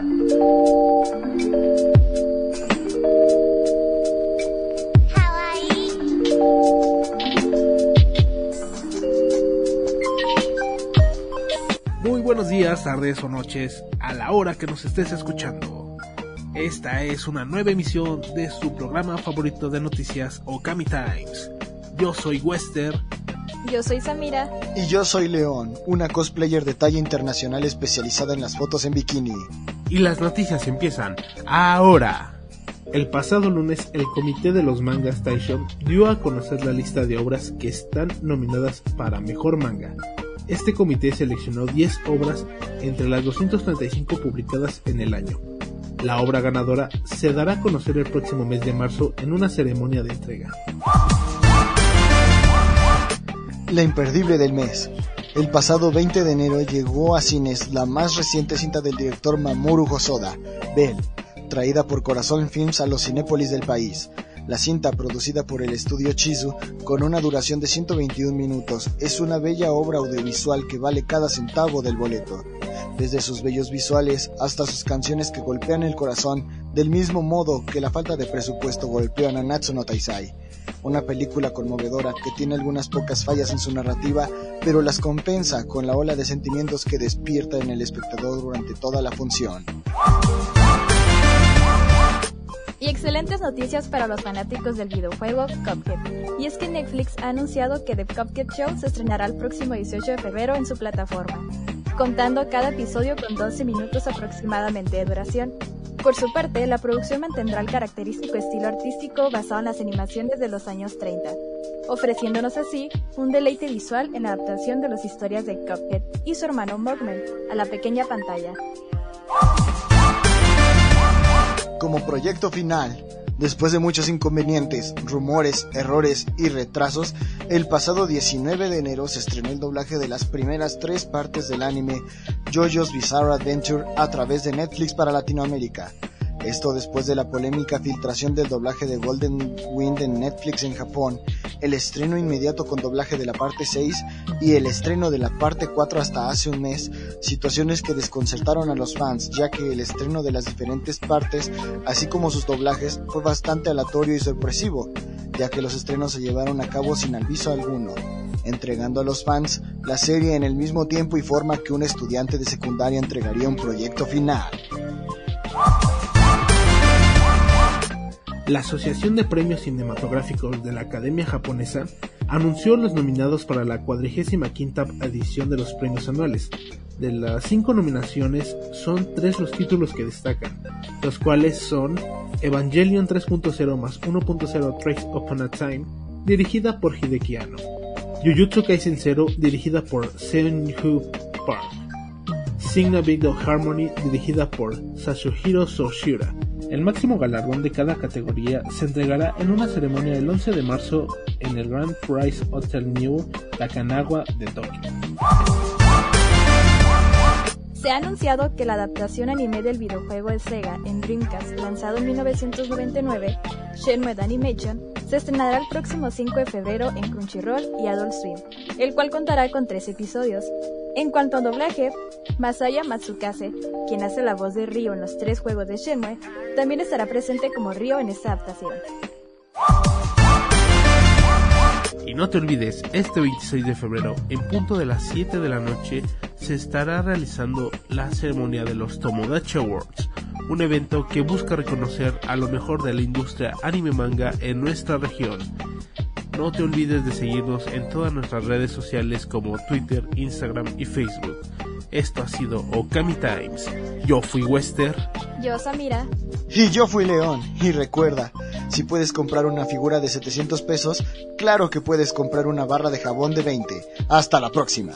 Muy buenos días, tardes o noches, a la hora que nos estés escuchando. Esta es una nueva emisión de su programa favorito de noticias, Okami Times. Yo soy Wester. Yo soy Samira. Y yo soy León, una cosplayer de talla internacional especializada en las fotos en bikini. Y las noticias empiezan ahora. El pasado lunes, el comité de los Manga Station dio a conocer la lista de obras que están nominadas para Mejor Manga. Este comité seleccionó 10 obras entre las 235 publicadas en el año. La obra ganadora se dará a conocer el próximo mes de marzo en una ceremonia de entrega. La imperdible del mes. El pasado 20 de enero llegó a cines la más reciente cinta del director Mamoru Hosoda, Bell, traída por Corazón Films a los cinépolis del país. La cinta, producida por el estudio Chizu, con una duración de 121 minutos, es una bella obra audiovisual que vale cada centavo del boleto. Desde sus bellos visuales hasta sus canciones que golpean el corazón, del mismo modo que la falta de presupuesto golpean a Natsu no Taisai. Una película conmovedora que tiene algunas pocas fallas en su narrativa, pero las compensa con la ola de sentimientos que despierta en el espectador durante toda la función. Y excelentes noticias para los fanáticos del videojuego Cuphead. Y es que Netflix ha anunciado que The Cuphead Show se estrenará el próximo 18 de febrero en su plataforma, contando cada episodio con 12 minutos aproximadamente de duración. Por su parte, la producción mantendrá el característico estilo artístico basado en las animaciones de los años 30, ofreciéndonos así un deleite visual en la adaptación de las historias de Cuphead y su hermano Mugman a la pequeña pantalla. Como proyecto final, después de muchos inconvenientes, rumores, errores y retrasos, el pasado 19 de enero se estrenó el doblaje de las primeras tres partes del anime JoJo's Bizarre Adventure a través de Netflix para Latinoamérica. Esto después de la polémica filtración del doblaje de Golden Wind en Netflix en Japón, el estreno inmediato con doblaje de la parte 6 y el estreno de la parte 4 hasta hace un mes, situaciones que desconcertaron a los fans ya que el estreno de las diferentes partes, así como sus doblajes, fue bastante aleatorio y sorpresivo, ya que los estrenos se llevaron a cabo sin aviso alguno entregando a los fans la serie en el mismo tiempo y forma que un estudiante de secundaria entregaría un proyecto final. La Asociación de Premios Cinematográficos de la Academia Japonesa anunció los nominados para la 45 edición de los premios anuales. De las cinco nominaciones, son tres los títulos que destacan, los cuales son Evangelion 3.0 más 1.0 Trace Upon a Time, dirigida por Hideki Anno, Jujutsu Kaisen Zero, dirigida por Seon-Hoo Park, Signa Big of Harmony, dirigida por Sasuhiro Soshira, el máximo galardón de cada categoría se entregará en una ceremonia el 11 de marzo en el Grand Prize Hotel New Takanawa de Tokio. Se ha anunciado que la adaptación anime del videojuego de Sega en Dreamcast, lanzado en 1999, Shenmue Animation, se estrenará el próximo 5 de febrero en Crunchyroll y Adult Swim, el cual contará con tres episodios. En cuanto a doblaje, Masaya Matsukase, quien hace la voz de Ryo en los tres juegos de Shenmue, también estará presente como Ryo en esta adaptación. Y no te olvides, este 26 de febrero, en punto de las 7 de la noche, se estará realizando la ceremonia de los Tomodachi Awards, un evento que busca reconocer a lo mejor de la industria anime manga en nuestra región. No te olvides de seguirnos en todas nuestras redes sociales como Twitter, Instagram y Facebook. Esto ha sido Okami Times. Yo fui Wester. Yo Samira. Y yo fui León. Y recuerda, si puedes comprar una figura de 700 pesos, claro que puedes comprar una barra de jabón de 20. Hasta la próxima.